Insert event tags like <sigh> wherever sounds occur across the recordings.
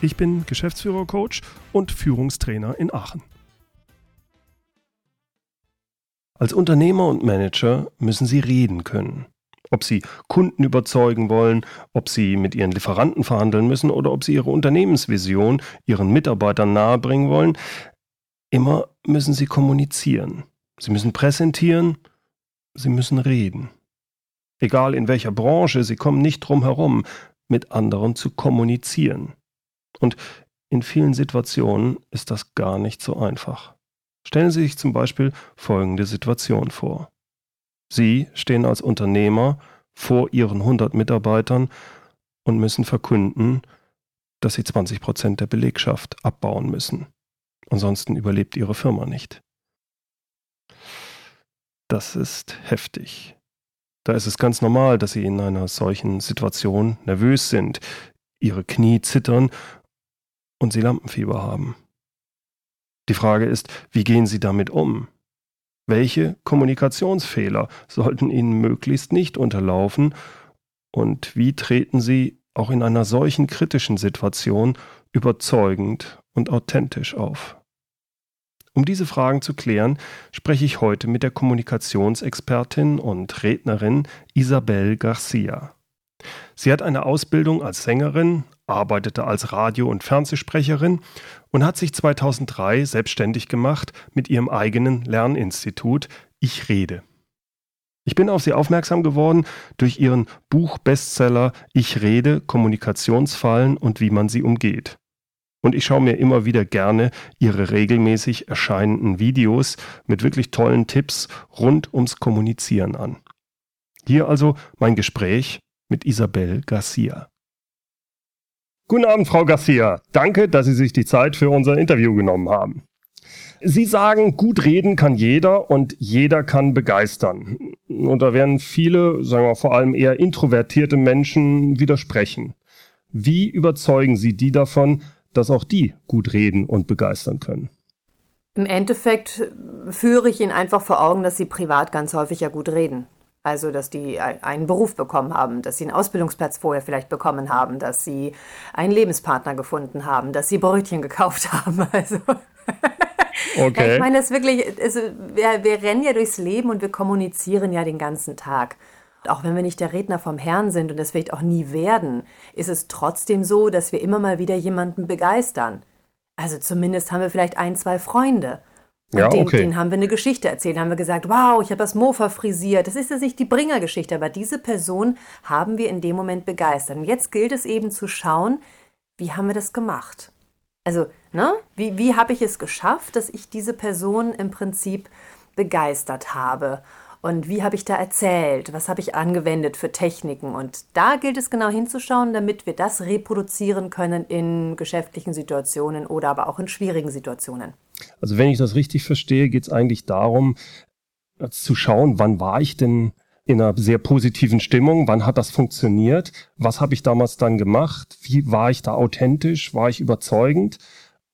Ich bin Geschäftsführer-Coach und Führungstrainer in Aachen. Als Unternehmer und Manager müssen Sie reden können. Ob Sie Kunden überzeugen wollen, ob Sie mit Ihren Lieferanten verhandeln müssen oder ob Sie Ihre Unternehmensvision Ihren Mitarbeitern nahebringen wollen, immer müssen Sie kommunizieren. Sie müssen präsentieren, Sie müssen reden. Egal in welcher Branche, Sie kommen nicht drum herum, mit anderen zu kommunizieren. Und in vielen Situationen ist das gar nicht so einfach. Stellen Sie sich zum Beispiel folgende Situation vor. Sie stehen als Unternehmer vor Ihren 100 Mitarbeitern und müssen verkünden, dass Sie 20 Prozent der Belegschaft abbauen müssen. Ansonsten überlebt Ihre Firma nicht. Das ist heftig. Da ist es ganz normal, dass Sie in einer solchen Situation nervös sind, Ihre Knie zittern und Sie Lampenfieber haben. Die Frage ist, wie gehen Sie damit um? Welche Kommunikationsfehler sollten Ihnen möglichst nicht unterlaufen und wie treten Sie auch in einer solchen kritischen Situation überzeugend und authentisch auf? Um diese Fragen zu klären, spreche ich heute mit der Kommunikationsexpertin und Rednerin Isabel Garcia. Sie hat eine Ausbildung als Sängerin, arbeitete als Radio- und Fernsehsprecherin und hat sich 2003 selbstständig gemacht mit ihrem eigenen Lerninstitut Ich Rede. Ich bin auf sie aufmerksam geworden durch ihren Buchbestseller Ich Rede, Kommunikationsfallen und wie man sie umgeht. Und ich schaue mir immer wieder gerne ihre regelmäßig erscheinenden Videos mit wirklich tollen Tipps rund ums Kommunizieren an. Hier also mein Gespräch mit Isabel Garcia. Guten Abend, Frau Garcia. Danke, dass Sie sich die Zeit für unser Interview genommen haben. Sie sagen, gut reden kann jeder und jeder kann begeistern. Und da werden viele, sagen wir vor allem eher introvertierte Menschen widersprechen. Wie überzeugen Sie die davon, dass auch die gut reden und begeistern können? Im Endeffekt führe ich Ihnen einfach vor Augen, dass Sie privat ganz häufig ja gut reden. Also, dass die einen Beruf bekommen haben, dass sie einen Ausbildungsplatz vorher vielleicht bekommen haben, dass sie einen Lebenspartner gefunden haben, dass sie Brötchen gekauft <laughs> haben. Also. Okay. Ich meine, das wirklich, also wir, wir rennen ja durchs Leben und wir kommunizieren ja den ganzen Tag. Auch wenn wir nicht der Redner vom Herrn sind und das vielleicht auch nie werden, ist es trotzdem so, dass wir immer mal wieder jemanden begeistern. Also zumindest haben wir vielleicht ein, zwei Freunde. Und ja, den, okay. den haben wir eine Geschichte erzählt, haben wir gesagt, wow, ich habe das Mofa frisiert. Das ist ja nicht die Bringergeschichte, aber diese Person haben wir in dem Moment begeistert. Und jetzt gilt es eben zu schauen, wie haben wir das gemacht? Also, ne, wie, wie habe ich es geschafft, dass ich diese Person im Prinzip begeistert habe? Und wie habe ich da erzählt? Was habe ich angewendet für Techniken? Und da gilt es genau hinzuschauen, damit wir das reproduzieren können in geschäftlichen Situationen oder aber auch in schwierigen Situationen. Also wenn ich das richtig verstehe, geht es eigentlich darum, äh, zu schauen, wann war ich denn in einer sehr positiven Stimmung, wann hat das funktioniert, was habe ich damals dann gemacht, wie war ich da authentisch, war ich überzeugend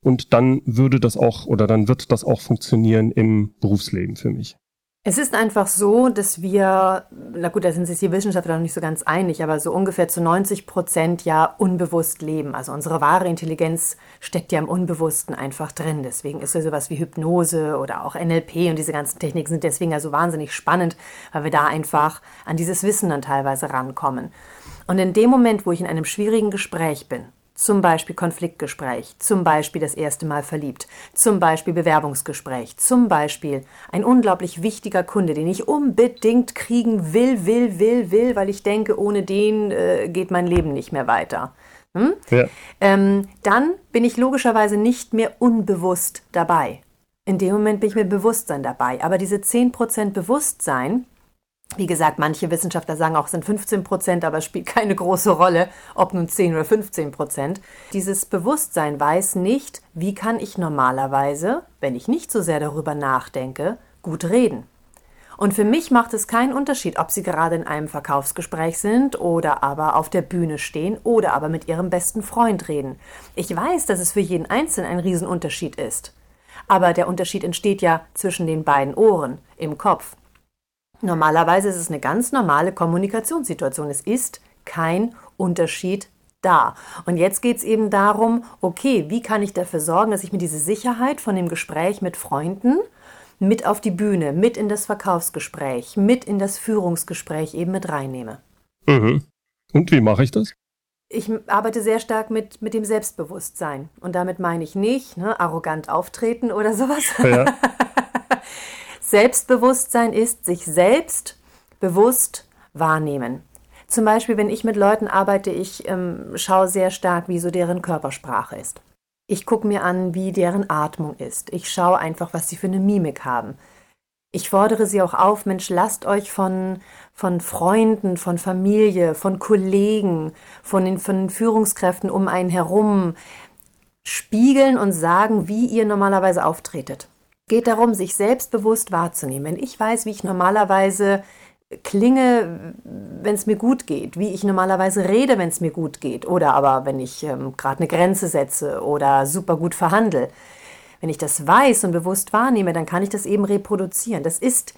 und dann würde das auch oder dann wird das auch funktionieren im Berufsleben für mich. Es ist einfach so, dass wir, na gut, da sind sich die Wissenschaftler noch nicht so ganz einig, aber so ungefähr zu 90 Prozent ja unbewusst leben. Also unsere wahre Intelligenz steckt ja im Unbewussten einfach drin. Deswegen ist so sowas wie Hypnose oder auch NLP und diese ganzen Techniken sind deswegen ja so wahnsinnig spannend, weil wir da einfach an dieses Wissen dann teilweise rankommen. Und in dem Moment, wo ich in einem schwierigen Gespräch bin, zum Beispiel Konfliktgespräch, zum Beispiel das erste Mal verliebt, zum Beispiel Bewerbungsgespräch, zum Beispiel ein unglaublich wichtiger Kunde, den ich unbedingt kriegen will, will, will, will, weil ich denke, ohne den äh, geht mein Leben nicht mehr weiter. Hm? Ja. Ähm, dann bin ich logischerweise nicht mehr unbewusst dabei. In dem Moment bin ich mit Bewusstsein dabei. Aber diese 10% Bewusstsein, Wie gesagt, manche Wissenschaftler sagen auch, es sind 15 Prozent, aber es spielt keine große Rolle, ob nun 10 oder 15 Prozent. Dieses Bewusstsein weiß nicht, wie kann ich normalerweise, wenn ich nicht so sehr darüber nachdenke, gut reden. Und für mich macht es keinen Unterschied, ob Sie gerade in einem Verkaufsgespräch sind oder aber auf der Bühne stehen oder aber mit Ihrem besten Freund reden. Ich weiß, dass es für jeden Einzelnen ein Riesenunterschied ist. Aber der Unterschied entsteht ja zwischen den beiden Ohren, im Kopf. Normalerweise ist es eine ganz normale Kommunikationssituation. Es ist kein Unterschied da. Und jetzt geht es eben darum, okay, wie kann ich dafür sorgen, dass ich mir diese Sicherheit von dem Gespräch mit Freunden mit auf die Bühne, mit in das Verkaufsgespräch, mit in das Führungsgespräch eben mit reinnehme. Mhm. Und wie mache ich das? Ich arbeite sehr stark mit, mit dem Selbstbewusstsein. Und damit meine ich nicht ne, arrogant auftreten oder sowas. Ja. <laughs> Selbstbewusstsein ist sich selbst bewusst wahrnehmen. Zum Beispiel, wenn ich mit Leuten arbeite, ich ähm, schaue sehr stark, wie so deren Körpersprache ist. Ich gucke mir an, wie deren Atmung ist. Ich schaue einfach, was sie für eine Mimik haben. Ich fordere sie auch auf, Mensch, lasst euch von, von Freunden, von Familie, von Kollegen, von den, von Führungskräften um einen herum spiegeln und sagen, wie ihr normalerweise auftretet geht darum, sich selbstbewusst wahrzunehmen. Wenn ich weiß, wie ich normalerweise klinge, wenn es mir gut geht, wie ich normalerweise rede, wenn es mir gut geht, oder aber wenn ich ähm, gerade eine Grenze setze oder super gut verhandle. Wenn ich das weiß und bewusst wahrnehme, dann kann ich das eben reproduzieren. Das ist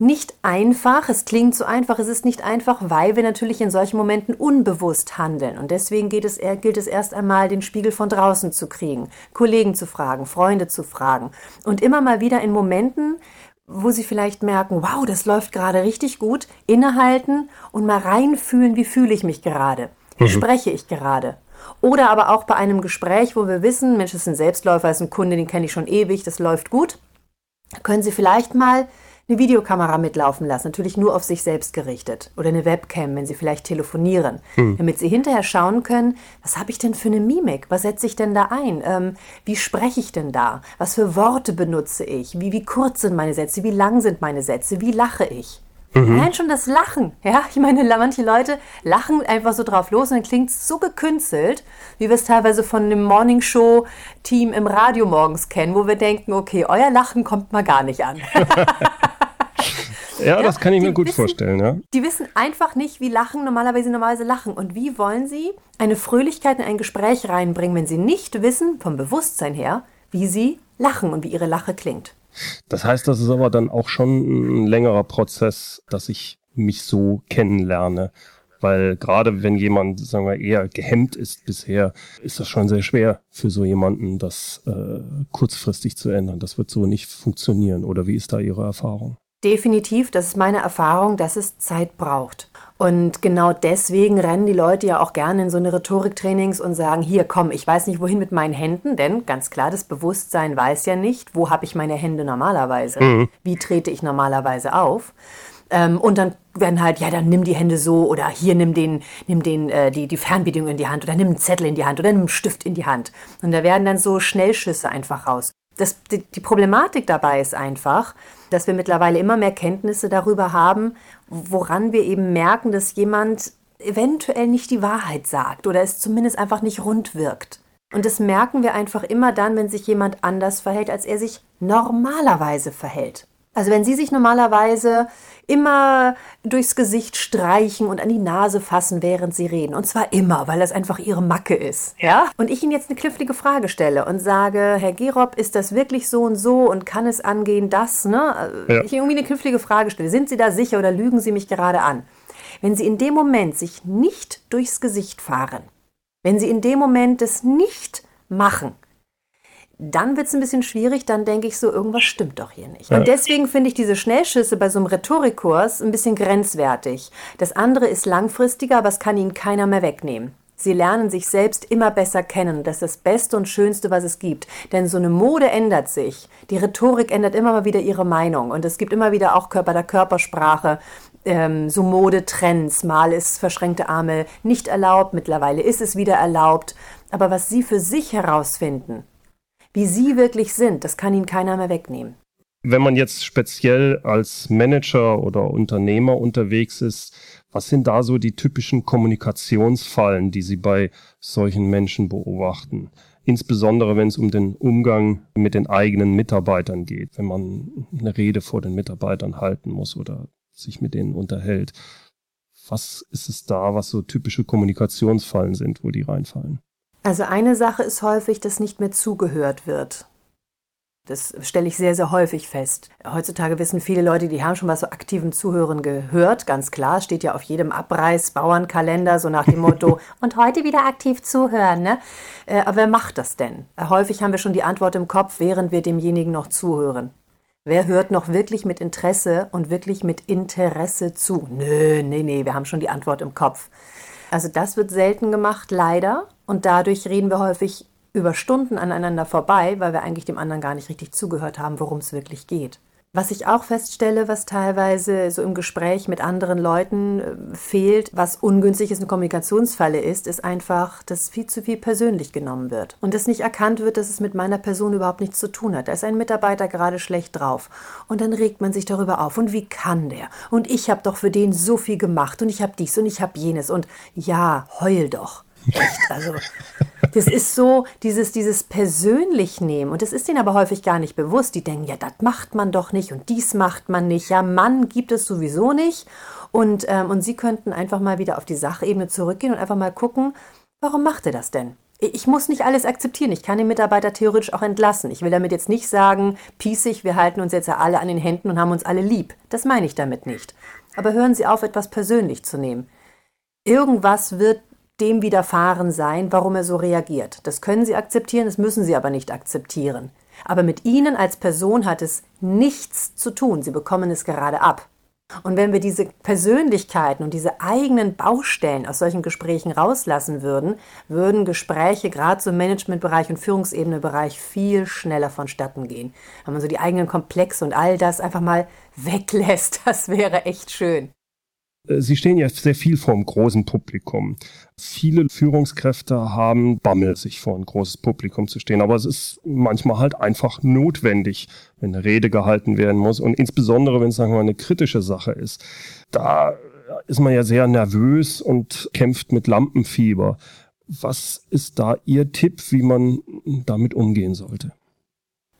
nicht einfach, es klingt so einfach, es ist nicht einfach, weil wir natürlich in solchen Momenten unbewusst handeln. Und deswegen geht es, gilt es erst einmal, den Spiegel von draußen zu kriegen, Kollegen zu fragen, Freunde zu fragen. Und immer mal wieder in Momenten, wo sie vielleicht merken, wow, das läuft gerade richtig gut, innehalten und mal reinfühlen, wie fühle ich mich gerade, wie mhm. spreche ich gerade. Oder aber auch bei einem Gespräch, wo wir wissen, Mensch, das ist ein Selbstläufer, das ist ein Kunde, den kenne ich schon ewig, das läuft gut, können Sie vielleicht mal eine Videokamera mitlaufen lassen, natürlich nur auf sich selbst gerichtet. Oder eine Webcam, wenn Sie vielleicht telefonieren, hm. damit Sie hinterher schauen können, was habe ich denn für eine Mimik, was setze ich denn da ein, ähm, wie spreche ich denn da, was für Worte benutze ich, wie, wie kurz sind meine Sätze, wie lang sind meine Sätze, wie lache ich. Mhm. Allein schon das Lachen, ja, ich meine, manche Leute lachen einfach so drauf los und dann klingt es so gekünstelt, wie wir es teilweise von einem Morningshow-Team im Radio morgens kennen, wo wir denken, okay, euer Lachen kommt mal gar nicht an. <laughs> <laughs> Ja, ja, das kann ich mir gut wissen, vorstellen, ja. Die wissen einfach nicht, wie Lachen normalerweise normalerweise lachen. Und wie wollen sie eine Fröhlichkeit in ein Gespräch reinbringen, wenn sie nicht wissen, vom Bewusstsein her, wie sie lachen und wie ihre Lache klingt. Das heißt, das ist aber dann auch schon ein längerer Prozess, dass ich mich so kennenlerne. Weil gerade wenn jemand, sagen wir, eher gehemmt ist bisher, ist das schon sehr schwer für so jemanden, das äh, kurzfristig zu ändern. Das wird so nicht funktionieren. Oder wie ist da Ihre Erfahrung? Definitiv, das ist meine Erfahrung, dass es Zeit braucht. Und genau deswegen rennen die Leute ja auch gerne in so eine Rhetoriktrainings und sagen, hier komm, ich weiß nicht wohin mit meinen Händen, denn ganz klar, das Bewusstsein weiß ja nicht, wo habe ich meine Hände normalerweise, mhm. wie trete ich normalerweise auf. Ähm, und dann werden halt, ja, dann nimm die Hände so oder hier nimm den, nimm den, äh, die, die Fernbedienung in die Hand oder nimm einen Zettel in die Hand oder nimm einen Stift in die Hand. Und da werden dann so Schnellschüsse einfach raus das, die, die Problematik dabei ist einfach, dass wir mittlerweile immer mehr Kenntnisse darüber haben, woran wir eben merken, dass jemand eventuell nicht die Wahrheit sagt oder es zumindest einfach nicht rund wirkt. Und das merken wir einfach immer dann, wenn sich jemand anders verhält, als er sich normalerweise verhält. Also wenn Sie sich normalerweise immer durchs Gesicht streichen und an die Nase fassen, während Sie reden, und zwar immer, weil das einfach Ihre Macke ist, ja? Und ich Ihnen jetzt eine knifflige Frage stelle und sage, Herr Gerob, ist das wirklich so und so und kann es angehen, das, ne? Ja. Ich irgendwie eine knifflige Frage stelle. Sind Sie da sicher oder lügen Sie mich gerade an? Wenn Sie in dem Moment sich nicht durchs Gesicht fahren, wenn Sie in dem Moment es nicht machen, dann wird es ein bisschen schwierig, dann denke ich so, irgendwas stimmt doch hier nicht. Und deswegen finde ich diese Schnellschüsse bei so einem Rhetorikkurs ein bisschen grenzwertig. Das andere ist langfristiger, aber es kann ihnen keiner mehr wegnehmen. Sie lernen sich selbst immer besser kennen. Das ist das Beste und Schönste, was es gibt. Denn so eine Mode ändert sich. Die Rhetorik ändert immer mal wieder ihre Meinung. Und es gibt immer wieder auch bei der Körpersprache ähm, so Modetrends. Mal ist verschränkte Arme nicht erlaubt, mittlerweile ist es wieder erlaubt. Aber was Sie für sich herausfinden, wie sie wirklich sind, das kann ihnen keiner mehr wegnehmen. Wenn man jetzt speziell als Manager oder Unternehmer unterwegs ist, was sind da so die typischen Kommunikationsfallen, die Sie bei solchen Menschen beobachten? Insbesondere wenn es um den Umgang mit den eigenen Mitarbeitern geht, wenn man eine Rede vor den Mitarbeitern halten muss oder sich mit denen unterhält. Was ist es da, was so typische Kommunikationsfallen sind, wo die reinfallen? Also eine Sache ist häufig, dass nicht mehr zugehört wird. Das stelle ich sehr, sehr häufig fest. Heutzutage wissen viele Leute, die haben schon was so aktiven Zuhören gehört. Ganz klar, steht ja auf jedem Abreiß, Bauernkalender, so nach dem Motto, <laughs> und heute wieder aktiv zuhören. Ne? Äh, aber wer macht das denn? Häufig haben wir schon die Antwort im Kopf, während wir demjenigen noch zuhören. Wer hört noch wirklich mit Interesse und wirklich mit Interesse zu? Nö, nee, nee, wir haben schon die Antwort im Kopf. Also das wird selten gemacht, leider. Und dadurch reden wir häufig über Stunden aneinander vorbei, weil wir eigentlich dem anderen gar nicht richtig zugehört haben, worum es wirklich geht. Was ich auch feststelle, was teilweise so im Gespräch mit anderen Leuten äh, fehlt, was ungünstig ist, eine Kommunikationsfalle ist, ist einfach, dass viel zu viel persönlich genommen wird. Und dass nicht erkannt wird, dass es mit meiner Person überhaupt nichts zu tun hat. Da ist ein Mitarbeiter gerade schlecht drauf. Und dann regt man sich darüber auf. Und wie kann der? Und ich habe doch für den so viel gemacht. Und ich habe dies und ich habe jenes. Und ja, heul doch. Echt, also das ist so dieses, dieses persönlich nehmen. Und das ist ihnen aber häufig gar nicht bewusst. Die denken, ja, das macht man doch nicht und dies macht man nicht. Ja, Mann gibt es sowieso nicht. Und, ähm, und sie könnten einfach mal wieder auf die Sachebene zurückgehen und einfach mal gucken, warum macht er das denn? Ich muss nicht alles akzeptieren. Ich kann den Mitarbeiter theoretisch auch entlassen. Ich will damit jetzt nicht sagen, pießig, wir halten uns jetzt ja alle an den Händen und haben uns alle lieb. Das meine ich damit nicht. Aber hören Sie auf, etwas persönlich zu nehmen. Irgendwas wird dem widerfahren sein, warum er so reagiert. Das können Sie akzeptieren, das müssen Sie aber nicht akzeptieren. Aber mit Ihnen als Person hat es nichts zu tun. Sie bekommen es gerade ab. Und wenn wir diese Persönlichkeiten und diese eigenen Baustellen aus solchen Gesprächen rauslassen würden, würden Gespräche gerade zum Managementbereich und Führungsebenebereich viel schneller vonstatten gehen. Wenn man so die eigenen Komplexe und all das einfach mal <laughs> weglässt, das wäre echt schön. Äh, Sie stehen ja sehr viel vor einem großen Publikum. Viele Führungskräfte haben Bammel, sich vor ein großes Publikum zu stehen. Aber es ist manchmal halt einfach notwendig, wenn eine Rede gehalten werden muss. Und insbesondere, wenn es, sagen wir mal, eine kritische Sache ist. Da ist man ja sehr nervös und kämpft mit Lampenfieber. Was ist da Ihr Tipp, wie man damit umgehen sollte?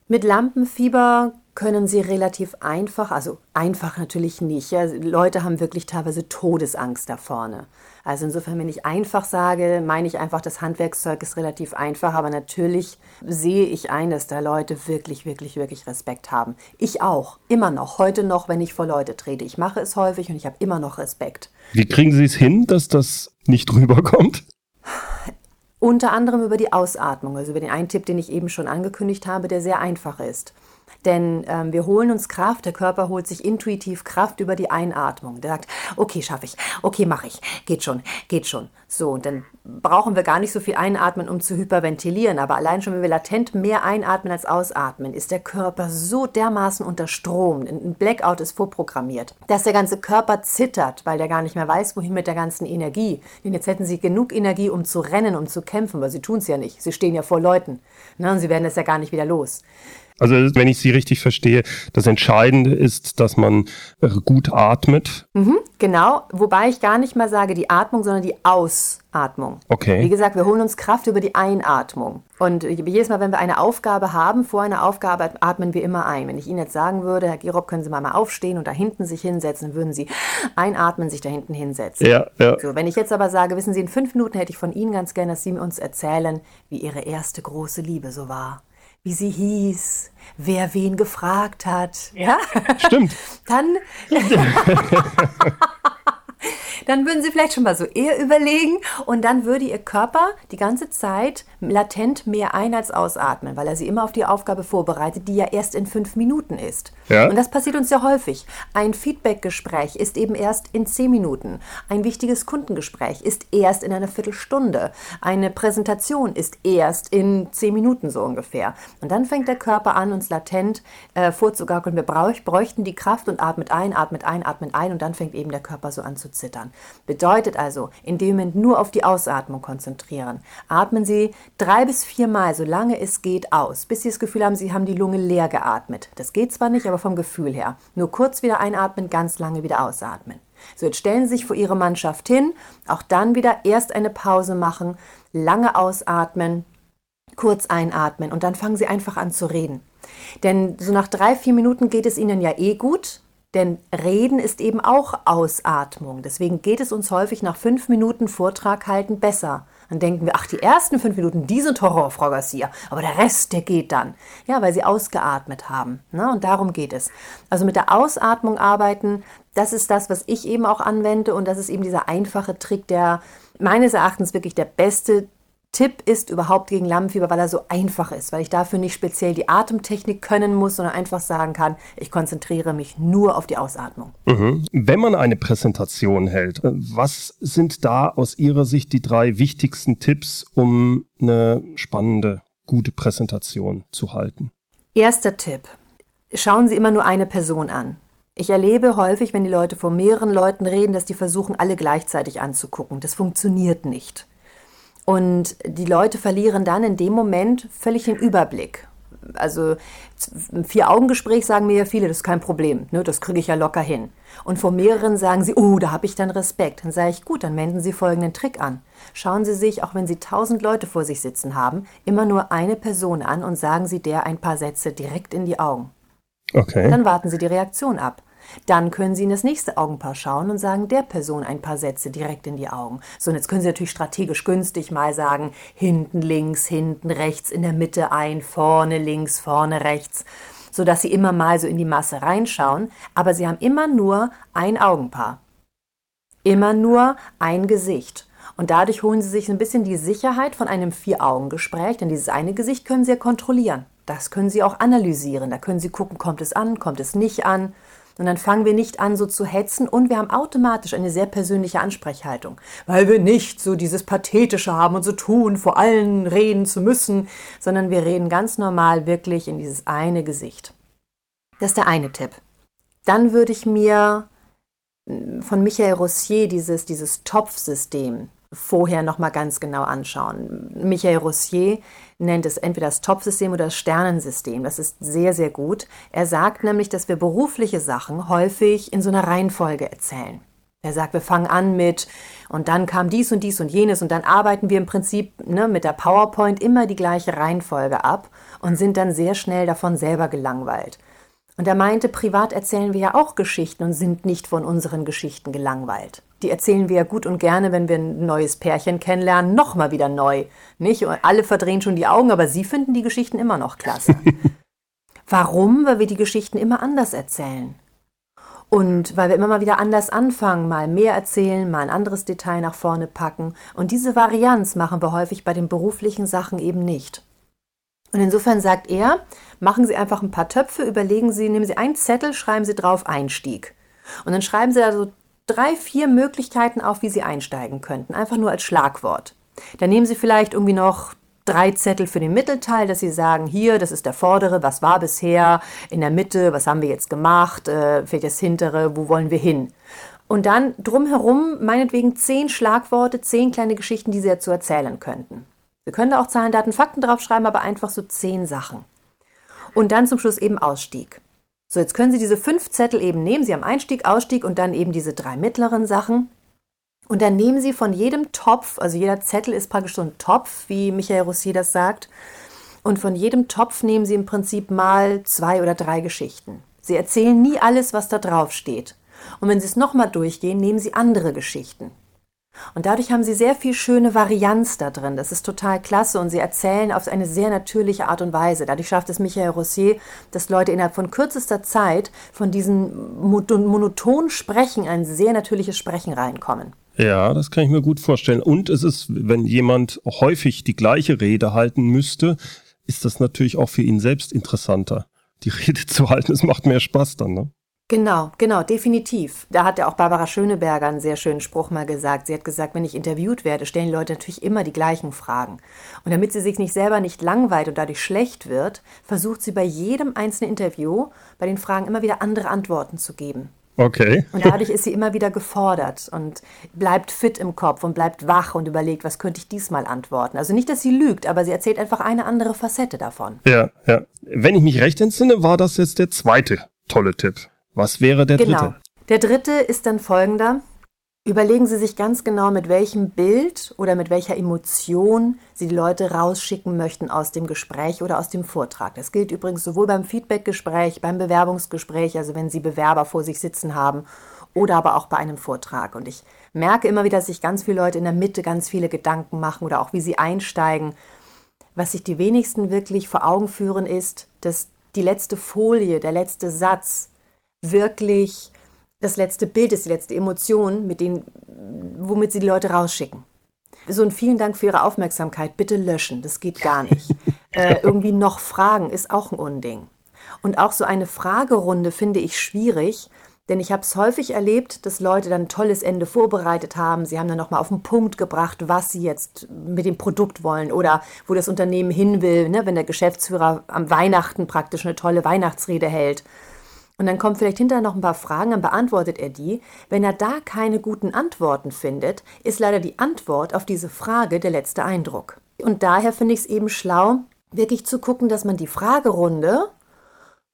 Mit Lampenfieber können sie relativ einfach, also einfach natürlich nicht. Ja. Leute haben wirklich teilweise Todesangst da vorne. Also insofern, wenn ich einfach sage, meine ich einfach, das Handwerkszeug ist relativ einfach, aber natürlich sehe ich ein, dass da Leute wirklich, wirklich, wirklich Respekt haben. Ich auch, immer noch, heute noch, wenn ich vor Leute trete. Ich mache es häufig und ich habe immer noch Respekt. Wie kriegen Sie es hin, dass das nicht <laughs> rüberkommt? Unter anderem über die Ausatmung, also über den einen Tipp, den ich eben schon angekündigt habe, der sehr einfach ist. Denn ähm, wir holen uns Kraft, der Körper holt sich intuitiv Kraft über die Einatmung. Der sagt, okay, schaffe ich, okay, mache ich, geht schon, geht schon. So, und dann brauchen wir gar nicht so viel einatmen, um zu hyperventilieren. Aber allein schon, wenn wir latent mehr einatmen als ausatmen, ist der Körper so dermaßen unter Strom, ein Blackout ist vorprogrammiert, dass der ganze Körper zittert, weil der gar nicht mehr weiß, wohin mit der ganzen Energie. Denn jetzt hätten sie genug Energie, um zu rennen, um zu kämpfen, weil sie tun es ja nicht. Sie stehen ja vor Leuten. Ne? Und sie werden das ja gar nicht wieder los. Also wenn ich Sie richtig verstehe, das Entscheidende ist, dass man äh, gut atmet. Mhm, genau, wobei ich gar nicht mal sage die Atmung, sondern die Ausatmung. Okay. Wie gesagt, wir holen uns Kraft über die Einatmung. Und jedes Mal, wenn wir eine Aufgabe haben, vor einer Aufgabe atmen wir immer ein. Wenn ich Ihnen jetzt sagen würde, Herr Girob, können Sie mal, mal aufstehen und da hinten sich hinsetzen, würden Sie einatmen, sich da hinten hinsetzen. Ja, ja. So, wenn ich jetzt aber sage, wissen Sie, in fünf Minuten hätte ich von Ihnen ganz gerne, dass Sie uns erzählen, wie Ihre erste große Liebe so war wie sie hieß, wer wen gefragt hat. Ja? Stimmt. Dann. <laughs> <laughs> dann würden Sie vielleicht schon mal so eher überlegen und dann würde Ihr Körper die ganze Zeit latent mehr ein- als ausatmen, weil er Sie immer auf die Aufgabe vorbereitet, die ja erst in fünf Minuten ist. Ja. Und das passiert uns ja häufig. Ein Feedbackgespräch ist eben erst in zehn Minuten. Ein wichtiges Kundengespräch ist erst in einer Viertelstunde. Eine Präsentation ist erst in zehn Minuten so ungefähr. Und dann fängt der Körper an, uns latent äh, vorzugaukeln. Wir bräuchten die Kraft und atmet ein, atmet ein, atmet ein und dann fängt eben der Körper so an zu zittern. Bedeutet also, in dem Moment nur auf die Ausatmung konzentrieren. Atmen Sie drei bis viermal, solange es geht, aus, bis Sie das Gefühl haben, Sie haben die Lunge leer geatmet. Das geht zwar nicht, aber vom Gefühl her. Nur kurz wieder einatmen, ganz lange wieder ausatmen. So, jetzt stellen Sie sich vor Ihre Mannschaft hin, auch dann wieder erst eine Pause machen, lange ausatmen, kurz einatmen und dann fangen Sie einfach an zu reden. Denn so nach drei, vier Minuten geht es Ihnen ja eh gut, denn Reden ist eben auch Ausatmung. Deswegen geht es uns häufig nach fünf Minuten Vortrag halten besser. Dann denken wir, ach, die ersten fünf Minuten, die sind Horror, Frau Garcia. Aber der Rest, der geht dann. Ja, weil sie ausgeatmet haben. Ne? Und darum geht es. Also mit der Ausatmung arbeiten, das ist das, was ich eben auch anwende. Und das ist eben dieser einfache Trick, der meines Erachtens wirklich der beste Tipp ist überhaupt gegen Lampenfieber, weil er so einfach ist, weil ich dafür nicht speziell die Atemtechnik können muss, sondern einfach sagen kann, ich konzentriere mich nur auf die Ausatmung. Mhm. Wenn man eine Präsentation hält, äh, was sind da aus Ihrer Sicht die drei wichtigsten Tipps, um eine spannende, gute Präsentation zu halten? Erster Tipp. Schauen Sie immer nur eine Person an. Ich erlebe häufig, wenn die Leute vor mehreren Leuten reden, dass die versuchen, alle gleichzeitig anzugucken. Das funktioniert nicht. Und die Leute verlieren dann in dem Moment völlig den Überblick. Also ein Vier-Augen-Gespräch sagen mir ja viele, das ist kein Problem, ne, das kriege ich ja locker hin. Und vor mehreren sagen sie, oh, da habe ich dann Respekt. Dann sage ich, gut, dann wenden Sie folgenden Trick an. Schauen Sie sich, auch wenn Sie tausend Leute vor sich sitzen haben, immer nur eine Person an und sagen Sie der ein paar Sätze direkt in die Augen. Okay. Dann warten Sie die Reaktion ab. Dann können Sie in das nächste Augenpaar schauen und sagen der Person ein paar Sätze direkt in die Augen. So, und jetzt können Sie natürlich strategisch günstig mal sagen, hinten links, hinten rechts, in der Mitte ein, vorne links, vorne rechts, sodass Sie immer mal so in die Masse reinschauen, aber Sie haben immer nur ein Augenpaar. Immer nur ein Gesicht. Und dadurch holen Sie sich ein bisschen die Sicherheit von einem Vier-Augen-Gespräch, denn dieses eine Gesicht können Sie ja kontrollieren. Das können Sie auch analysieren. Da können Sie gucken, kommt es an, kommt es nicht an. Und dann fangen wir nicht an, so zu hetzen und wir haben automatisch eine sehr persönliche Ansprechhaltung, weil wir nicht so dieses Pathetische haben und so tun, vor allen reden zu müssen, sondern wir reden ganz normal wirklich in dieses eine Gesicht. Das ist der eine Tipp. Dann würde ich mir hm, von Michael Rossier dieses, dieses Topfsystem vorher nochmal ganz genau anschauen. Michael Rossier nennt es entweder das Topfsystem oder das Sternensystem. Das ist sehr, sehr gut. Er sagt nämlich, dass wir berufliche Sachen häufig in so einer Reihenfolge erzählen. Er sagt, wir fangen an mit und dann kam dies und dies und jenes und dann arbeiten wir im Prinzip ne, mit der PowerPoint immer die gleiche Reihenfolge ab und sind dann sehr schnell davon selber gelangweilt. Und er meinte, privat erzählen wir ja auch Geschichten und sind nicht von unseren Geschichten gelangweilt. Die erzählen wir ja gut und gerne, wenn wir ein neues Pärchen kennenlernen, nochmal wieder neu. Nicht? Und alle verdrehen schon die Augen, aber sie finden die Geschichten immer noch klasse. <laughs> Warum? Weil wir die Geschichten immer anders erzählen. Und weil wir immer mal wieder anders anfangen, mal mehr erzählen, mal ein anderes Detail nach vorne packen. Und diese Varianz machen wir häufig bei den beruflichen Sachen eben nicht. Und insofern sagt er, machen Sie einfach ein paar Töpfe, überlegen Sie, nehmen Sie einen Zettel, schreiben Sie drauf Einstieg. Und dann schreiben Sie da so drei, vier Möglichkeiten auf, wie Sie einsteigen könnten, einfach nur als Schlagwort. Dann nehmen Sie vielleicht irgendwie noch drei Zettel für den Mittelteil, dass Sie sagen, hier, das ist der vordere, was war bisher, in der Mitte, was haben wir jetzt gemacht, äh, vielleicht das hintere, wo wollen wir hin. Und dann drumherum meinetwegen zehn Schlagworte, zehn kleine Geschichten, die Sie dazu erzählen könnten. Wir können da auch Zahlen, Daten, Fakten draufschreiben, aber einfach so zehn Sachen. Und dann zum Schluss eben Ausstieg. So, jetzt können Sie diese fünf Zettel eben nehmen. Sie haben Einstieg, Ausstieg und dann eben diese drei mittleren Sachen. Und dann nehmen Sie von jedem Topf, also jeder Zettel ist praktisch so ein Topf, wie Michael Rossier das sagt. Und von jedem Topf nehmen Sie im Prinzip mal zwei oder drei Geschichten. Sie erzählen nie alles, was da drauf steht. Und wenn Sie es nochmal durchgehen, nehmen Sie andere Geschichten. Und dadurch haben sie sehr viel schöne Varianz da drin. Das ist total klasse und sie erzählen auf eine sehr natürliche Art und Weise. Dadurch schafft es Michael Rossier, dass Leute innerhalb von kürzester Zeit von diesem monotonen Sprechen ein sehr natürliches Sprechen reinkommen. Ja, das kann ich mir gut vorstellen. Und es ist, wenn jemand häufig die gleiche Rede halten müsste, ist das natürlich auch für ihn selbst interessanter, die Rede <laughs> zu halten. Es macht mehr Spaß dann, ne? Genau, genau, definitiv. Da hat ja auch Barbara Schöneberger einen sehr schönen Spruch mal gesagt. Sie hat gesagt, wenn ich interviewt werde, stellen die Leute natürlich immer die gleichen Fragen. Und damit sie sich nicht selber nicht langweilt und dadurch schlecht wird, versucht sie bei jedem einzelnen Interview bei den Fragen immer wieder andere Antworten zu geben. Okay. Und dadurch ist sie immer wieder gefordert und bleibt fit im Kopf und bleibt wach und überlegt, was könnte ich diesmal antworten. Also nicht, dass sie lügt, aber sie erzählt einfach eine andere Facette davon. Ja, ja. Wenn ich mich recht entsinne, war das jetzt der zweite tolle Tipp. Was wäre der genau. dritte? Der dritte ist dann folgender. Überlegen Sie sich ganz genau, mit welchem Bild oder mit welcher Emotion Sie die Leute rausschicken möchten aus dem Gespräch oder aus dem Vortrag. Das gilt übrigens sowohl beim Feedbackgespräch, beim Bewerbungsgespräch, also wenn Sie Bewerber vor sich sitzen haben, oder aber auch bei einem Vortrag. Und ich merke immer wieder, dass sich ganz viele Leute in der Mitte ganz viele Gedanken machen oder auch wie sie einsteigen. Was sich die wenigsten wirklich vor Augen führen, ist, dass die letzte Folie, der letzte Satz wirklich das letzte Bild ist, die letzte Emotion, mit denen, womit sie die Leute rausschicken. So ein vielen Dank für Ihre Aufmerksamkeit. Bitte löschen, das geht gar nicht. <laughs> äh, irgendwie noch fragen ist auch ein Unding. Und auch so eine Fragerunde finde ich schwierig, denn ich habe es häufig erlebt, dass Leute dann ein tolles Ende vorbereitet haben. Sie haben dann nochmal auf den Punkt gebracht, was sie jetzt mit dem Produkt wollen oder wo das Unternehmen hin will, ne? wenn der Geschäftsführer am Weihnachten praktisch eine tolle Weihnachtsrede hält. Und dann kommen vielleicht hinterher noch ein paar Fragen, dann beantwortet er die. Wenn er da keine guten Antworten findet, ist leider die Antwort auf diese Frage der letzte Eindruck. Und daher finde ich es eben schlau, wirklich zu gucken, dass man die Fragerunde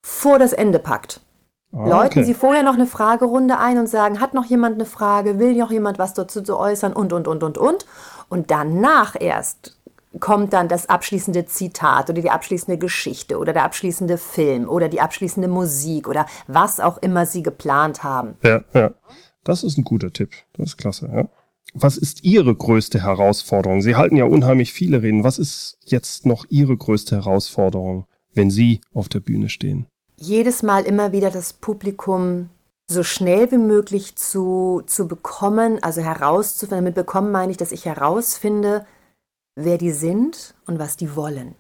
vor das Ende packt. Ah, Läuten Sie vorher noch eine Fragerunde ein und sagen, hat noch jemand eine Frage, will noch jemand was dazu zu äußern und, und, und, und, und. Und danach erst kommt dann das abschließende Zitat oder die abschließende Geschichte oder der abschließende Film oder die abschließende Musik oder was auch immer Sie geplant haben. Ja, ja. Das ist ein guter Tipp. Das ist klasse, ja. Was ist Ihre größte Herausforderung? Sie halten ja unheimlich viele Reden. Was ist jetzt noch Ihre größte Herausforderung, wenn Sie auf der Bühne stehen? Jedes Mal immer wieder das Publikum so schnell wie möglich zu, zu bekommen, also herauszufinden. Damit bekommen meine ich, dass ich herausfinde, wer die sind und was die wollen.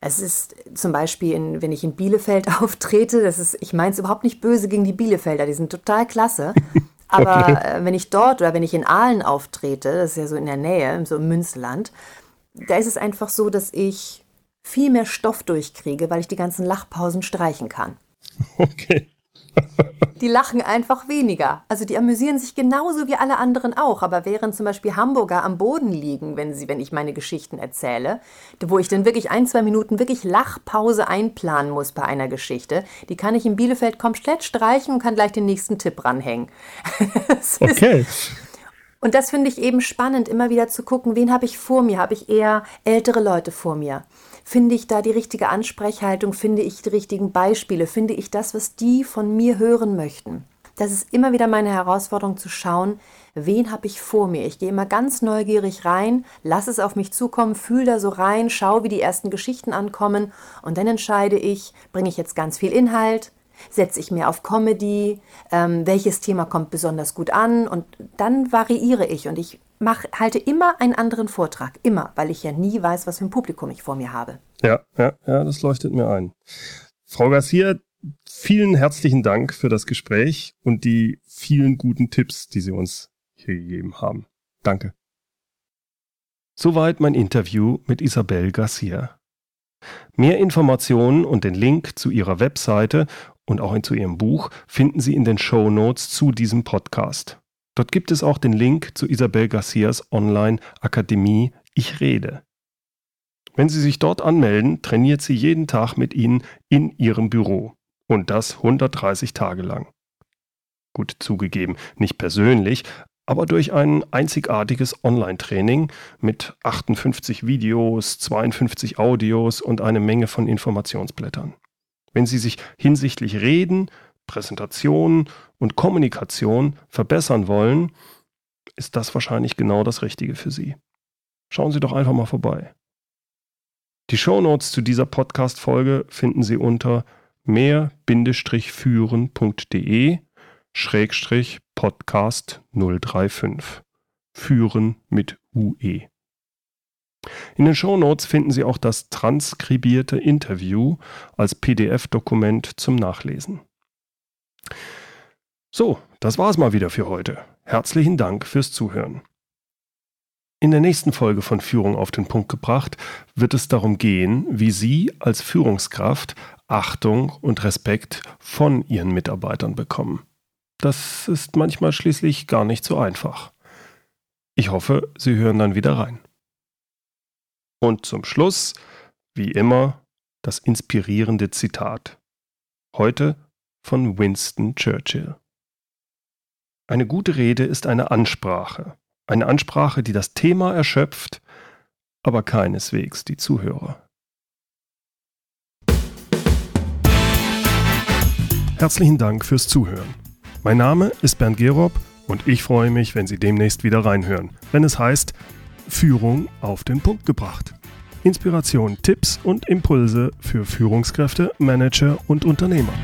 Es ist zum Beispiel, in, wenn ich in Bielefeld <laughs> auftrete, das ist, ich meine es überhaupt nicht böse gegen die Bielefelder, die sind total klasse. <laughs> Aber okay. Äh, wenn ich dort oder wenn ich in Aalen auftrete, das ist ja so in der Nähe, so im Münsterland, da ist es einfach so, dass ich viel mehr Stoff durchkriege, weil ich die ganzen Lachpausen streichen kann. <laughs> Okay die lachen einfach weniger. Also die amüsieren sich genauso wie alle anderen auch. Aber während zum Beispiel Hamburger am Boden liegen, wenn, sie, wenn ich meine Geschichten erzähle, wo ich dann wirklich ein, zwei Minuten wirklich Lachpause einplanen muss bei einer Geschichte, die kann ich in Bielefeld komplett streichen und kann gleich den nächsten Tipp ranhängen. <laughs> okay. Und das finde ich eben spannend, immer wieder zu gucken, wen habe ich vor mir? Habe ich eher ältere Leute vor mir? Finde ich da die richtige Ansprechhaltung? Finde ich die richtigen Beispiele? Finde ich das, was die von mir hören möchten? Das ist immer wieder meine Herausforderung zu schauen, wen habe ich vor mir. Ich gehe immer ganz neugierig rein, lasse es auf mich zukommen, fühle da so rein, schaue, wie die ersten Geschichten ankommen und dann entscheide ich, bringe ich jetzt ganz viel Inhalt, setze ich mehr auf Comedy, ähm, welches Thema kommt besonders gut an und dann variiere ich und ich mach, halte immer einen anderen Vortrag, immer, weil ich ja nie weiß, was für ein Publikum ich vor mir habe. Ja, ja, ja, das leuchtet mir ein. Frau Garcia, vielen herzlichen Dank für das Gespräch und die vielen guten Tipps, die Sie uns hier gegeben haben. Danke. Soweit mein Interview mit Isabel Garcia. Mehr Informationen und den Link zu ihrer Webseite und auch zu ihrem Buch finden Sie in den Show Notes zu diesem Podcast. Dort gibt es auch den Link zu Isabel Garcias Online-Akademie Ich rede. Wenn Sie sich dort anmelden, trainiert sie jeden Tag mit Ihnen in Ihrem Büro. Und das 130 Tage lang. Gut zugegeben, nicht persönlich, aber durch ein einzigartiges Online-Training mit 58 Videos, 52 Audios und eine Menge von Informationsblättern. Wenn Sie sich hinsichtlich Reden, Präsentation und Kommunikation verbessern wollen, ist das wahrscheinlich genau das Richtige für Sie. Schauen Sie doch einfach mal vorbei. Die Shownotes zu dieser Podcast-Folge finden Sie unter mehr-führen.de Schrägstrich Podcast 035. Führen mit UE. In den Shownotes finden Sie auch das transkribierte Interview als PDF-Dokument zum Nachlesen. So, das war's mal wieder für heute. Herzlichen Dank fürs Zuhören. In der nächsten Folge von Führung auf den Punkt gebracht wird es darum gehen, wie Sie als Führungskraft Achtung und Respekt von Ihren Mitarbeitern bekommen. das ist manchmal schließlich gar nicht so einfach. Ich hoffe, Sie hören dann wieder rein. Und zum Schluss, wie immer, das inspirierende Zitat. Heute von Winston Churchill. Eine gute Rede ist eine Ansprache. Eine Ansprache, die das Thema erschöpft, aber keineswegs die Zuhörer. Herzlichen Dank fürs Zuhören. Mein Name ist Bernd Gerob und ich freue mich, wenn Sie demnächst wieder reinhören, wenn es heißt Führung auf den Punkt gebracht. Inspiration, Tipps und Impulse für Führungskräfte, Manager und Unternehmer.